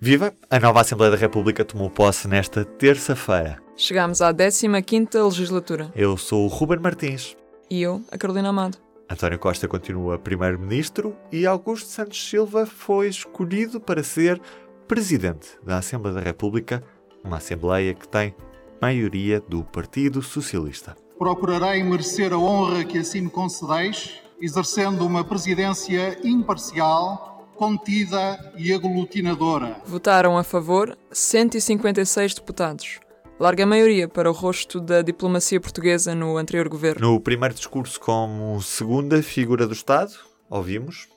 Viva! A nova Assembleia da República tomou posse nesta terça-feira. Chegámos à 15ª legislatura. Eu sou o Ruben Martins. E eu, a Carolina Amado. António Costa continua primeiro-ministro e Augusto Santos Silva foi escolhido para ser presidente da Assembleia da República, uma Assembleia que tem maioria do Partido Socialista. Procurarei merecer a honra que assim me concedeis, exercendo uma presidência imparcial contida e aglutinadora. Votaram a favor 156 deputados. Larga maioria para o rosto da diplomacia portuguesa no anterior governo. No primeiro discurso como segunda figura do Estado, ouvimos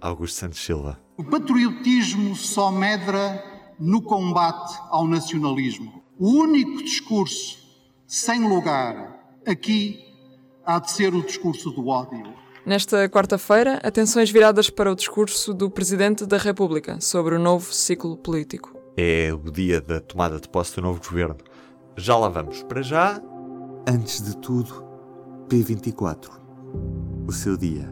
Augusto Santos Silva. O patriotismo só medra no combate ao nacionalismo. O único discurso sem lugar aqui há de ser o discurso do ódio. Nesta quarta-feira, atenções viradas para o discurso do Presidente da República sobre o novo ciclo político. É o dia da tomada de posse do novo governo. Já lá vamos. Para já, antes de tudo, P24. O seu dia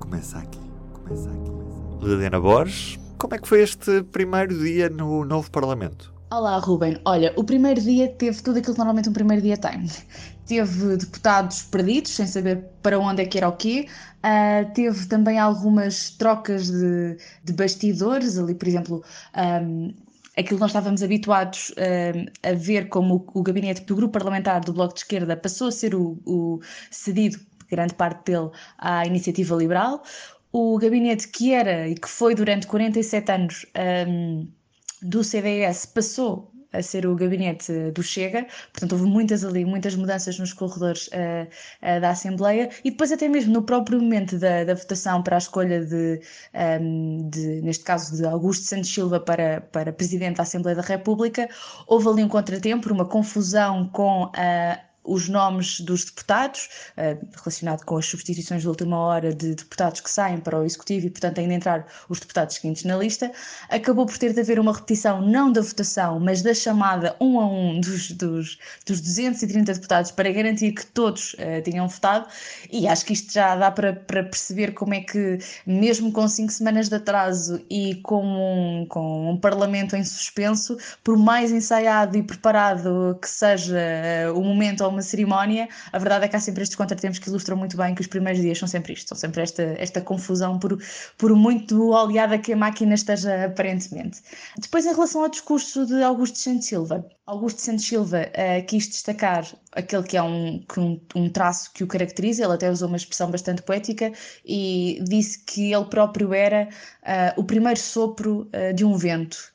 começa aqui. Começa aqui. Liliana Borges, como é que foi este primeiro dia no novo Parlamento? Olá, Ruben. Olha, o primeiro dia teve tudo aquilo que normalmente um primeiro dia tem. Teve deputados perdidos, sem saber para onde é que era o quê. Uh, teve também algumas trocas de, de bastidores, ali, por exemplo, um, aquilo que nós estávamos habituados uh, a ver como o, o, gabinete do grupo parlamentar do Bloco de Esquerda passou a ser o, o cedido, grande parte dele, à iniciativa liberal. O gabinete que era e que foi durante 47 anos. Um, do CDS passou a ser o gabinete do Chega, portanto houve muitas ali, muitas mudanças nos corredores uh, uh, da Assembleia e depois até mesmo no próprio momento da, da votação para a escolha de, um, ehm, de, neste caso de Augusto Santos Silva para, para Presidente da Assembleia da República, houve ali um contratempo, uma confusão com a os nomes dos deputados, uh, relacionado com as substituições de última hora de deputados que saem para o Executivo e, portanto, ainda entrar os deputados seguintes na lista, acabou por ter de haver uma repetição não da votação, mas da chamada um a um dos, dos, dos 230 deputados para garantir que todos uh, tinham votado. E acho que isto já dá para, para perceber como é que, mesmo com cinco semanas de atraso e com um, com um Parlamento em suspenso, por mais ensaiado e preparado que seja uh, o momento uma cerimónia, a verdade é que há sempre estes contratempos que ilustram muito bem que os primeiros dias são sempre isto, são sempre esta, esta confusão por, por muito oleada que a máquina esteja aparentemente. Depois, em relação ao discurso de Augusto Santos Silva, Augusto Santos Silva uh, quis destacar aquele que é um, um, um, traço que o caracteriza, ele até usou uma expressão bastante poética e disse que ele próprio era uh, o primeiro sopro uh, de um vento.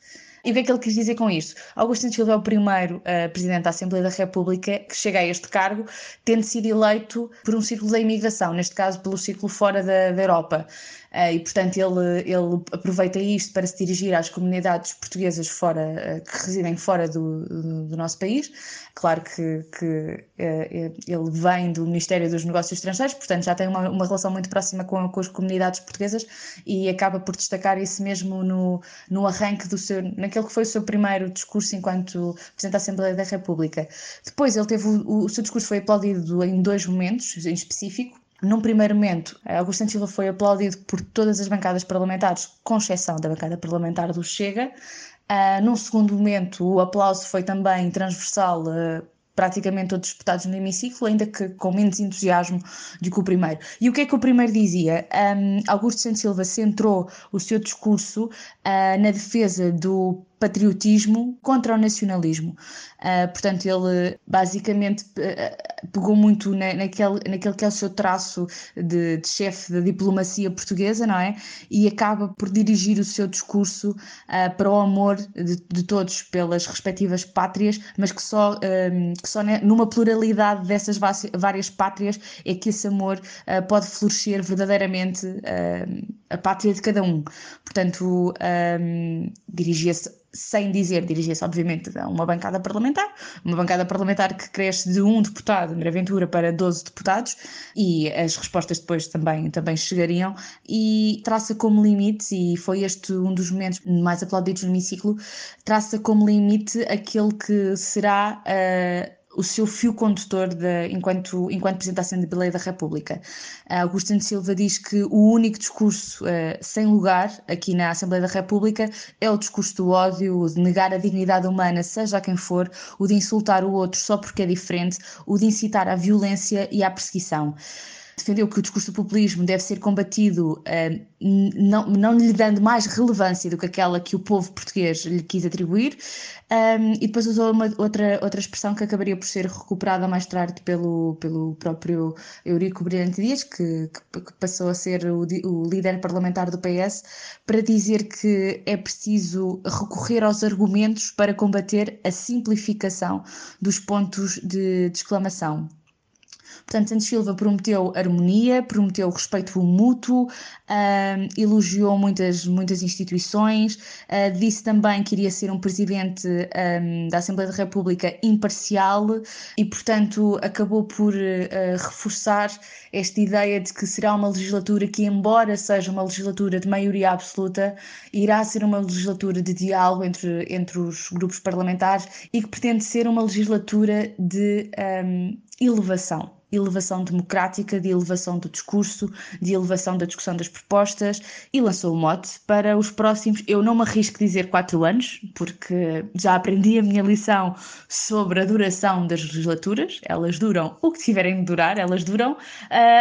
E o que é que ele quis dizer com isto? Augusto Silva é o primeiro uh, presidente da Assembleia da República que chega a este cargo, tendo sido eleito por um círculo da imigração, neste caso pelo círculo fora da, da Europa. Uh, e, portanto, ele, ele aproveita isto para se dirigir às comunidades portuguesas fora, uh, que residem fora do, do, do, nosso país. Claro que, que ele vem do Ministério dos Negócios Estrangeiros, portanto, já tem uma, uma relação muito próxima com, com as comunidades portuguesas e acaba por destacar isso mesmo no, no arranque do seu, naquele que foi o seu primeiro discurso enquanto Presidente da Assembleia da República. Depois, ele teve o, o seu discurso foi aplaudido em dois momentos em específico. Num primeiro momento, Augusto Silva foi aplaudido por todas as bancadas parlamentares, com exceção da bancada parlamentar do Chega. Uh, num segundo momento, o aplauso foi também transversal uh, praticamente todos os deputados no hemiciclo, ainda que com menos entusiasmo do que o primeiro. E o que é que o primeiro dizia? Um, Augusto Santos Silva centrou o seu discurso uh, na defesa do patriotismo contra o nacionalismo. Uh, portanto, ele basicamente uh, pegou muito na, naquele, naquele que é o seu traço de, de chefe da diplomacia portuguesa, não é? E acaba por dirigir o seu discurso uh, para o amor de, de, todos pelas respectivas pátrias, mas que só, que só numa pluralidade dessas várias pátrias é que esse amor pode florescer verdadeiramente a pátria de cada um. Portanto, um, dirigia-se sem dizer, dirigia-se obviamente a uma bancada parlamentar, uma bancada parlamentar que cresce de um deputado, André Ventura, para 12 deputados, e as respostas depois também, também chegariam, e traça como limite, e foi este um dos momentos mais aplaudidos no hemiciclo, traça como limite aquele que será uh, o seu fio condutor de, enquanto, enquanto Presidente da Assembleia da República. Augusto Santos Silva diz que o único discurso uh, sem lugar aqui na Assembleia da República é o discurso do ódio, de negar a dignidade humana, seja a quem for, o de insultar o outro só porque é diferente, o de incitar à violência e à perseguição defendeu que o discurso do populismo deve ser combatido uh, não, não lhe dando mais relevância do que aquela que o povo português lhe quis atribuir, um, ehm, e depois usou uma, outra, outra expressão que acabaria por ser recuperada mais tarde pelo, pelo próprio Eurico Brilhante Dias, que, que, que passou a ser o, o líder parlamentar do PS, para dizer que é preciso recorrer aos argumentos para combater a simplificação dos pontos de, de exclamação. Portanto, Santos Silva prometeu harmonia, prometeu respeito mútuo, uh, elogiou muitas, muitas instituições, uh, disse também que iria ser um presidente um, da Assembleia da República imparcial e, portanto, acabou por uh, reforçar esta ideia de que será uma legislatura que, embora seja uma legislatura de maioria absoluta, irá ser uma legislatura de diálogo entre, entre os grupos parlamentares e que pretende ser uma legislatura de um, elevação elevação democrática, de elevação do discurso, de elevação da discussão das propostas e lançou o mote para os próximos, eu não me arrisco dizer quatro anos, porque já aprendi a minha lição sobre a duração das legislaturas, elas duram o que tiverem de durar, elas duram uh,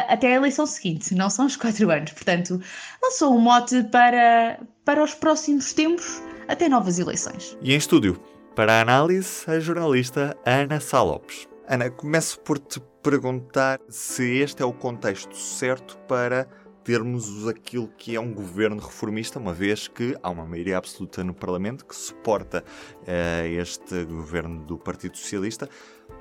até a eleição seguinte, não são os quatro anos, portanto lançou o mote para, para os próximos tempos até novas eleições. E em estúdio, para a análise, a jornalista Ana Salopes. Ana, começo por te perguntar se este é o contexto certo para termos aquilo que é um governo reformista, uma vez que há uma maioria absoluta no Parlamento que suporta uh, este governo do Partido Socialista,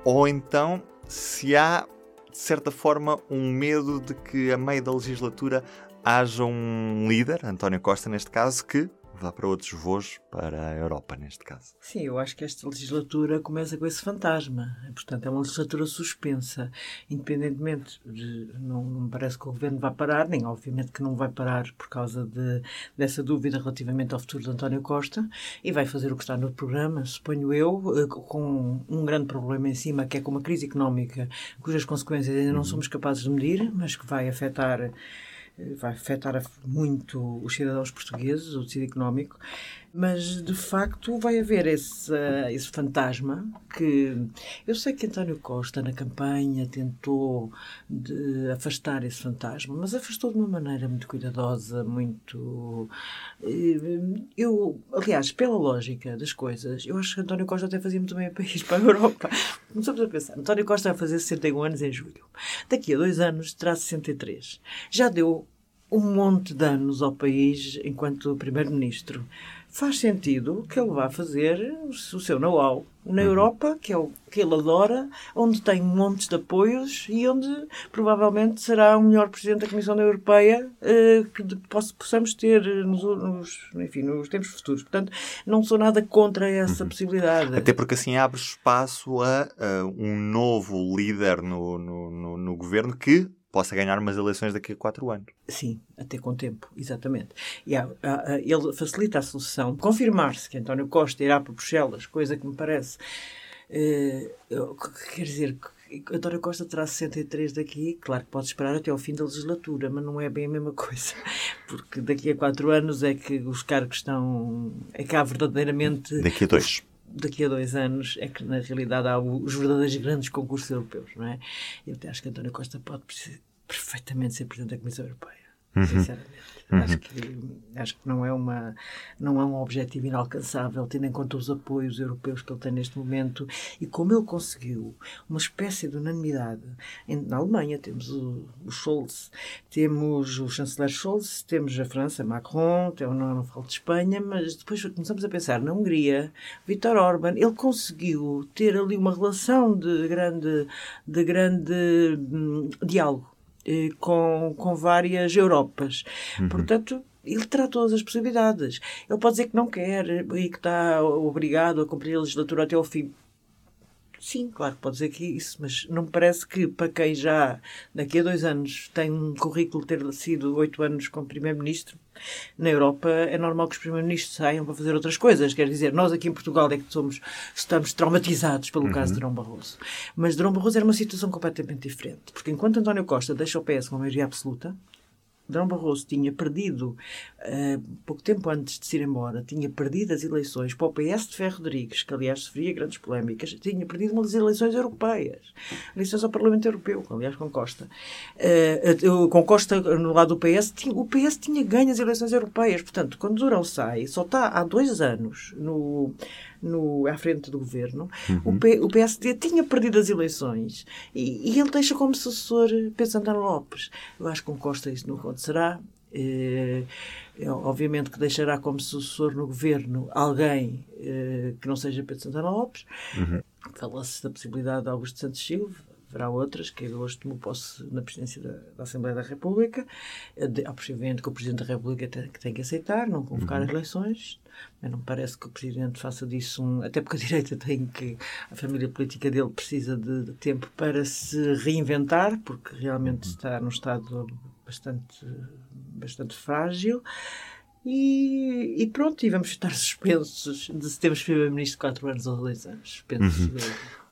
ou então se há, de certa forma, um medo de que a meio da legislatura haja um líder, António Costa neste caso, que vá para outros voos para a Europa, neste caso. Sim, eu acho que esta legislatura começa com esse fantasma. Portanto, é uma legislatura suspensa, independentemente de. Não, não me parece que o governo vá parar, nem obviamente que não vai parar por causa de, dessa dúvida relativamente ao futuro de António Costa, e vai fazer o que está no programa, suponho eu, eh, com um grande problema em cima, que é com uma crise económica cujas consequências ainda não uhum. somos capazes de medir, mas que vai afetar vai afetar muito os cidadãos portugueses, o tecido económico, mas de facto vai haver esse, esse fantasma que eu sei que António Costa na campanha tentou afastar esse fantasma, mas afastou de uma maneira muito cuidadosa, muito eh, eu, aliás, pela lógica das coisas, eu acho que António Costa até fazia muito bem a país para a Europa. Começamos a pensar, António Costa vai fazer 61 anos em julho. Daqui a dois anos terá 63. Já deu um monte de anos ao país enquanto Primeiro-Ministro faz sentido que ele vá fazer o seu know-how na uhum. Europa, que é o que ele adora, onde tem montes de apoios e onde provavelmente será o melhor presidente da Comissão Europeia eh, que possamos ter nos, nos, enfim, nos tempos futuros. Portanto, não sou nada contra essa uhum. possibilidade. Até porque assim abre espaço a, a um novo líder no, no, no, no governo que possa ganhar umas eleições daqui a quatro anos. Sim, até com tempo, exatamente. E há, há, ele facilita a solução. Confirmar-se que António Costa irá para Bruxelas, coisa que me parece. Uh, quer dizer, António Costa terá 63 daqui, claro que pode esperar até ao fim da legislatura, mas não é bem a mesma coisa, porque daqui a quatro anos é que os cargos estão. é que há verdadeiramente. Daqui a dois daqui a dois anos é que na realidade há os verdadeiros grandes concursos europeus, não é? Eu até acho que António Costa pode perfeitamente ser Presidente da Comissão Europeia, uhum. sinceramente. Uhum. Acho, que, acho que não é, uma, não é um objetivo inalcançável, tendo em conta os apoios europeus que ele tem neste momento e como ele conseguiu uma espécie de unanimidade. Na Alemanha temos o, o Scholz, temos o chanceler Scholz, temos a França, Macron, não, não falo de Espanha, mas depois começamos a pensar na Hungria, Viktor Orban, ele conseguiu ter ali uma relação de grande, de grande hum, diálogo com, com várias Europas. Uhum. Portanto, ele terá todas as possibilidades. Ele pode dizer que não quer e que está obrigado a cumprir a legislatura até ao fim. Sim, claro, pode dizer que isso, mas não me parece que para quem já daqui a dois anos tem um currículo ter sido oito anos como Primeiro-Ministro, na Europa é normal que os primeiros-ministros saiam para fazer outras coisas. Quer dizer, nós aqui em Portugal é que somos, estamos traumatizados pelo uhum. caso de Drão Barroso. Mas Drão Barroso era uma situação completamente diferente. Porque enquanto António Costa deixa o PS com a maioria absoluta, Drão Barroso tinha perdido, uh, pouco tempo antes de se ir embora, tinha perdido as eleições para o PS de Ferro Rodrigues, que aliás sofria grandes polémicas, tinha perdido umas eleições europeias, eleições ao Parlamento Europeu, aliás com Costa. Uh, com Costa no lado do PS, tinha, o PS tinha ganho as eleições europeias. Portanto, quando Durão sai, só está há dois anos no no, à frente do governo, uhum. o, P, o, PSD tinha perdido as eleições e, e ele deixa como sucessor Pedro Santana Lopes. Eu acho que com Costa isso não acontecerá. Eh, é, obviamente que deixará como sucessor no governo alguém eh, que não seja Pedro Santana Lopes. Uhum. Fala-se da possibilidade de Augusto Santos Silva, haverá outras, que hoje tomou posse na presidência da, da, Assembleia da República. Obviamente que o Presidente da República tem, que tem que aceitar, não convocar uhum. eleições. Mas não parece que o Presidente faça disso um. Até porque a direita tem que. A família política dele precisa de, de tempo para se reinventar, porque realmente uhum. está num estado bastante, bastante frágil. E, e, pronto, e vamos estar suspensos de se temos primeiro-ministro quatro anos ou dois anos. Penso uhum.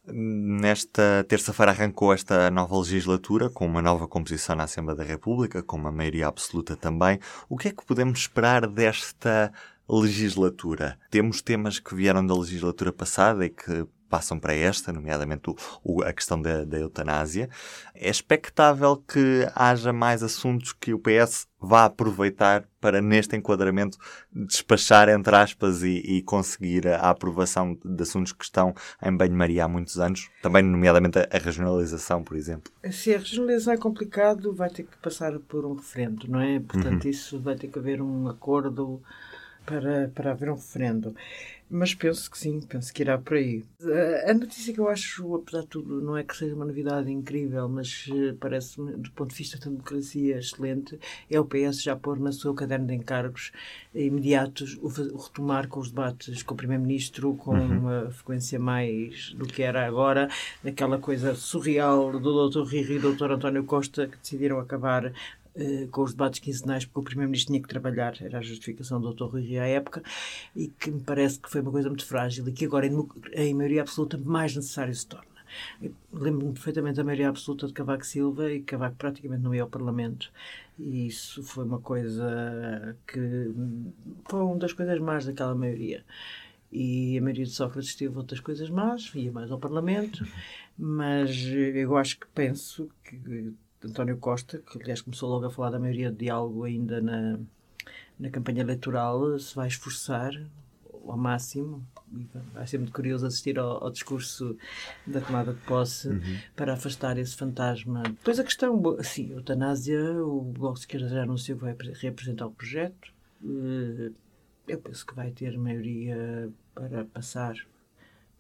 Nesta terça-feira arrancou esta nova legislatura com uma nova composição na Assembleia da República, com uma maioria absoluta também. O que é que podemos esperar desta legislatura? Temos temas que vieram da legislatura passada e que passam para esta, nomeadamente o, o, a questão da, da, eutanásia. É expectável que haja mais assuntos que o PS vá aproveitar para, neste enquadramento, despachar, entre aspas, e, e conseguir a aprovação de assuntos que estão em banho-maria há muitos anos, também, nomeadamente, a, a regionalização, por exemplo. Se a regionalização é complicado, vai ter que passar por um referendo, não é? Portanto, uhum. isso vai ter que haver um acordo para, para haver um referendo. Mas penso que sim, penso que irá por aí. A notícia que eu acho, apesar de tudo, não é que seja uma novidade incrível, mas eh, parece-me, do ponto de vista da democracia, excelente, é o PS já pôr na sua caderno de encargos imediatos o, retomar com os debates com o Primeiro-Ministro com uhum. uma frequência mais do que era agora, daquela coisa surreal do Dr. Riri e do Dr. António Costa que decidiram acabar eh, com os debates quinzenais, porque o Primeiro-Ministro tinha que trabalhar, era a justificação do Dr. Rui à época, e que me parece que foi uma coisa muito frágil e que agora, em, em maioria absoluta, mais necessário se torna. Lembro-me perfeitamente da maioria absoluta de Cavaco Silva e Cavaco praticamente não ia ao Parlamento. E isso foi uma coisa que foi uma das coisas más daquela maioria. E a maioria de Sócrates teve outras coisas más, ia mais ao Parlamento, mas eu acho que penso que António Costa, que aliás começou logo a falar da maioria de diálogo ainda na, na campanha eleitoral, se vai esforçar ao máximo. Vai ser muito curioso assistir ao, ao discurso da tomada de posse uhum. para afastar esse fantasma. Depois a questão, assim, a eutanásia, o Bloco de Esquerda já anunciou que vai reapresentar o projeto. Eh, eu penso que vai ter maioria para passar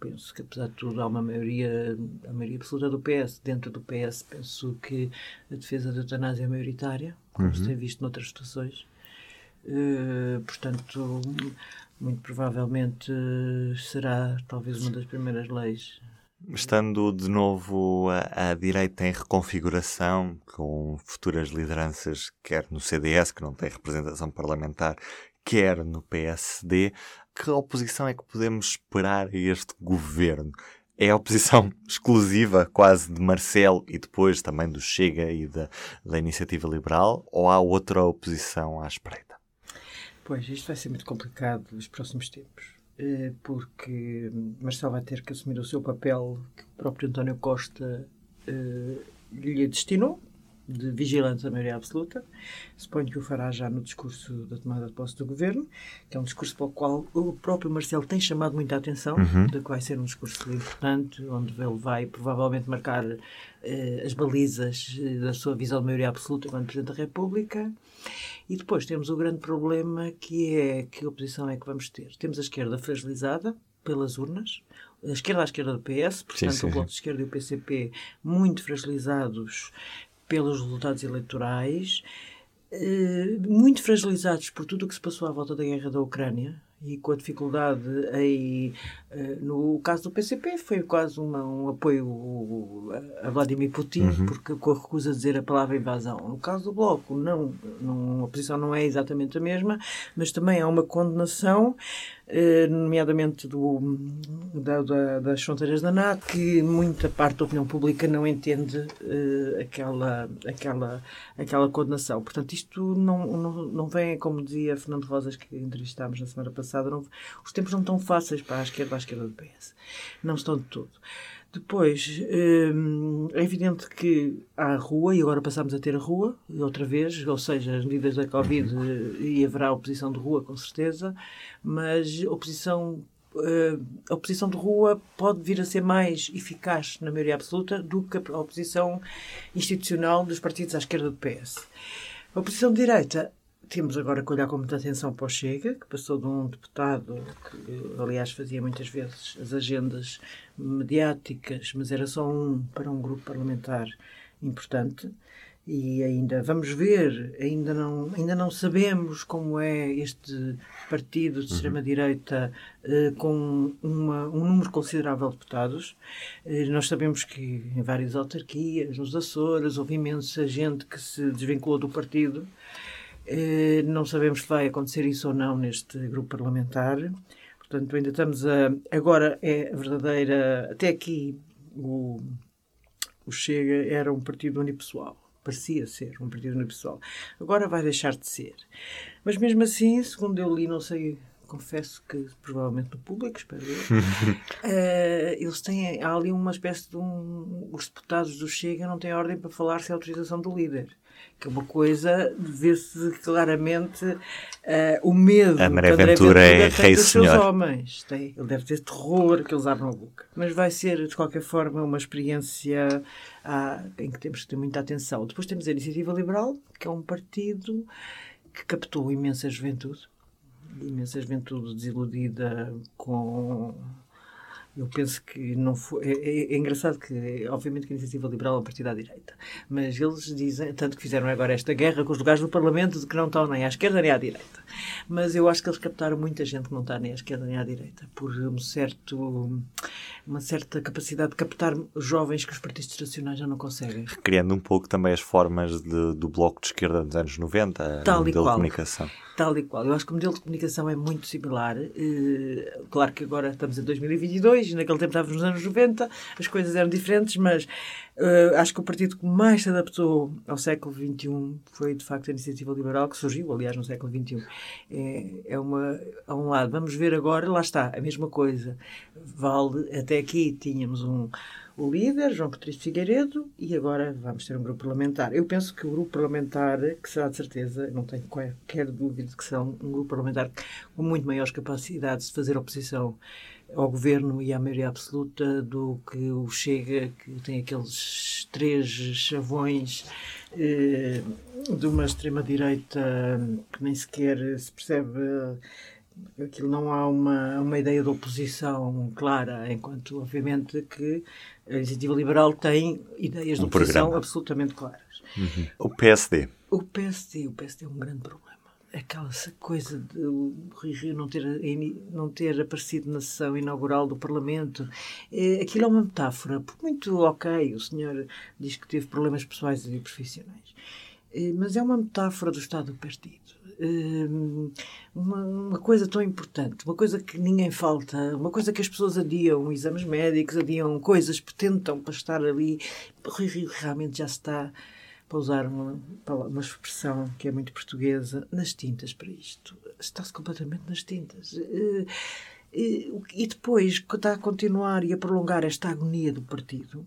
penso que apesar de tudo há uma maioria, a maioria absoluta do PS. Dentro do PS penso que a defesa da eutanásia é maioritária, como uhum. se tem visto noutras situações. Uh, portanto, muito provavelmente será talvez uma das primeiras leis. Estando de novo a, a, direita em reconfiguração, com futuras lideranças, quer no CDS, que não tem representação parlamentar, quer no PSD, que oposição é que podemos esperar a este governo? É a oposição exclusiva, quase, de Marcelo e depois também do Chega e da, da Iniciativa Liberal? Ou há outra oposição à espreita? Pois, isto vai ser muito complicado nos próximos tempos, eh, porque Marcelo vai ter que assumir o seu papel que o próprio António Costa eh, lhe destinou, de vigilante da maioria absoluta. Suponho que o fará já no discurso da tomada de posse do governo, que é um discurso para o qual o próprio Marcelo tem chamado muita atenção, uhum. de que vai ser um discurso importante, onde ele vai provavelmente marcar eh, as balizas eh, da sua visão de maioria absoluta enquanto Presidente da República. E depois temos o grande problema que é que oposição é que vamos ter. Temos a esquerda fragilizada pelas urnas, a esquerda à esquerda do PS, portanto sim, sim, o Bloco de Esquerda e o PCP muito fragilizados pelos resultados eleitorais, eh, muito fragilizados por tudo o que se passou à volta da guerra da Ucrânia e com a dificuldade aí, eh, no caso do PCP foi quase uma, um apoio a Vladimir Putin, uhum. porque com a recusa de dizer a palavra invasão. No caso do Bloco, não, não, a posição não é exatamente a mesma, mas também há uma condenação eh, nomeadamente do, da, da, das fronteiras da NATO, que muita parte da opinião pública não entende uh, aquela, aquela, aquela condenação. Portanto, isto não, não, não vem, como dizia Fernando Rosas, que entrevistámos na semana passada, não, os tempos não estão fáceis para a esquerda, à esquerda do PS. Não estão de todo. Depois, hum, é evidente que há a rua, e agora passamos a ter a rua, outra vez, ou seja, as medidas da Covid, e haverá oposição de rua, com certeza, mas oposição, hum, a oposição de rua pode vir a ser mais eficaz, na maioria absoluta, do que a oposição institucional dos partidos à esquerda do PS. A oposição de direita temos agora que olhar com muita atenção para o Chega, que passou de um deputado que, aliás, fazia muitas vezes as agendas mediáticas, mas era só um para um grupo parlamentar importante. E ainda vamos ver, ainda não, ainda não sabemos como é este partido de uhum. extrema-direita eh, com uma, um número considerável de deputados. Eh, nós sabemos que em várias autarquias, nos Açores, houve imensa gente que se desvinculou do partido não sabemos se vai acontecer isso ou não neste grupo parlamentar. Portanto, ainda estamos a. Agora é a verdadeira. Até aqui, o, o Chega era um partido unipessoal. Parecia ser um partido unipessoal. Agora vai deixar de ser. Mas mesmo assim, segundo eu li, não sei confesso que provavelmente no público, espero eu, uh, eles têm, há ali uma espécie de um, os deputados do Chega não têm ordem para falar sem autorização do líder que é uma coisa vê-se claramente uh, o medo a André Ventura é rei senhor. homens. Tem, ele deve ter terror que eles abram a boca. Mas vai ser de qualquer forma uma experiência uh, em que temos que ter muita atenção. Depois temos a Iniciativa Liberal que é um partido que captou imensa juventude. Imensa juventude desiludida com eu penso que não foi. É, é, é, engraçado que, obviamente, que a iniciativa liberal é um partido à direita, mas eles dizem, tanto que fizeram agora esta guerra com os lugares do Parlamento de que não estão nem à esquerda nem à direita. Mas eu acho que eles captaram muita gente que não está nem à esquerda nem à direita, por um certo, uma certa capacidade de captar jovens que os partidos tradicionais já não conseguem. Recriando um pouco também as formas de, do bloco de esquerda dos anos 90, Tal modelo de comunicação. Tal e qual. Eu acho que o modelo de comunicação é muito similar. Eh, claro que agora estamos em 2022 naquele tempo estávamos nos anos 90, as coisas eram diferentes, mas uh, acho que o partido que mais se adaptou ao século XXI foi, de facto, a iniciativa liberal, que surgiu, aliás, no século XXI. É, é uma, a um lado. Vamos ver agora, lá está, a mesma coisa. Vale, até aqui tínhamos um o líder, João Patrício Figueiredo, e agora vamos ter um grupo parlamentar. Eu penso que o grupo parlamentar, que será de certeza, não tenho qualquer dúvida que será um grupo parlamentar com muito maiores capacidades de fazer oposição ao governo e à maioria absoluta do que o Chega, que tem aqueles três chavões eh, de uma extrema-direita que nem sequer se percebe aquilo não há uma, uma ideia de oposição clara, enquanto, obviamente, que a iniciativa liberal tem ideias de oposição programa. absolutamente claras. Uhum. O PSD. O PSD, o PSD é um grande problema. Aquela coisa de o Rui Rio não ter, não ter aparecido na sessão inaugural do Parlamento, é, aquilo é uma metáfora. Muito ok, o senhor diz que teve problemas pessoais e profissionais, é, mas é uma metáfora do estado do partido Hum, uma, uma, coisa tão importante, uma coisa que ninguém falta, uma coisa que as pessoas adiam, exames médicos, adiam coisas, tentam para estar ali. Realmente já está, para usar uma, uma expressão que é muito portuguesa, nas tintas para isto. Está-se completamente nas tintas. Eh, eh, e depois, está a continuar e a prolongar esta agonia do partido,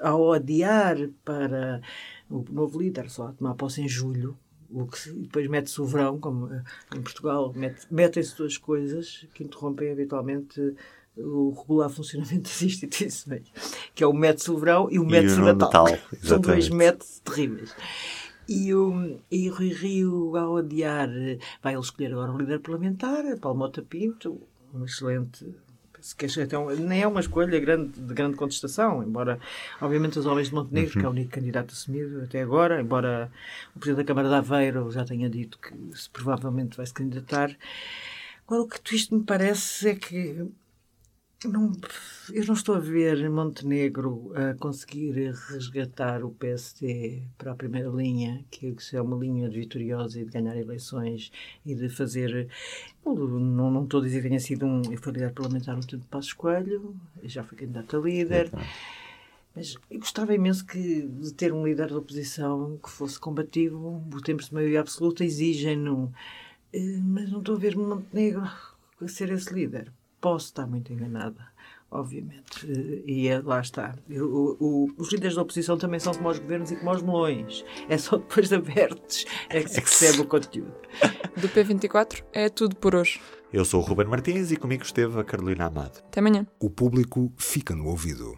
ao adiar para o novo líder só a tomar posse em julho, o que depois mete-se o verão, como eh, em Portugal, metem-se duas coisas que interrompem habitualmente o regular funcionamento das instituições, que é o mete-se o verão e o mete-se o Natal. Natal São dois métodos terríveis. E o, e Rui Rio, ao adiar, vai ele escolher agora o líder parlamentar, Paulo Mota Pinto, um excelente que então, nem é uma escolha grande, de grande contestação, embora, obviamente, os homens de Montenegro, uhum. que é o único candidato assumido até agora, embora o Presidente da Câmara de Aveiro já tenha dito que se provavelmente vai se candidatar. Agora, o que isto me parece é que não, eu não estou a ver Montenegro a conseguir resgatar o PSD para a primeira linha, que é uma linha de vitoriosa e de ganhar eleições e de fazer. Não, não estou a dizer que tenha sido um. Eu fui líder parlamentar no tempo de Passos Coelho, já fui candidato a líder. Mas eu gostava imenso que, de ter um líder da oposição que fosse combativo. Os tempos de maioria absoluta exigem-no. Eh, mas não estou a ver Montenegro a ser esse líder. Posso estar muito enganada, obviamente. E é, lá está. O, o, os líderes da oposição também são como os governos e como os melões. É só depois de abertos é que se recebe o conteúdo. Do P24 é tudo por hoje. Eu sou o Ruben Martins e comigo esteve a Carolina Amado. Até amanhã. O público fica no ouvido.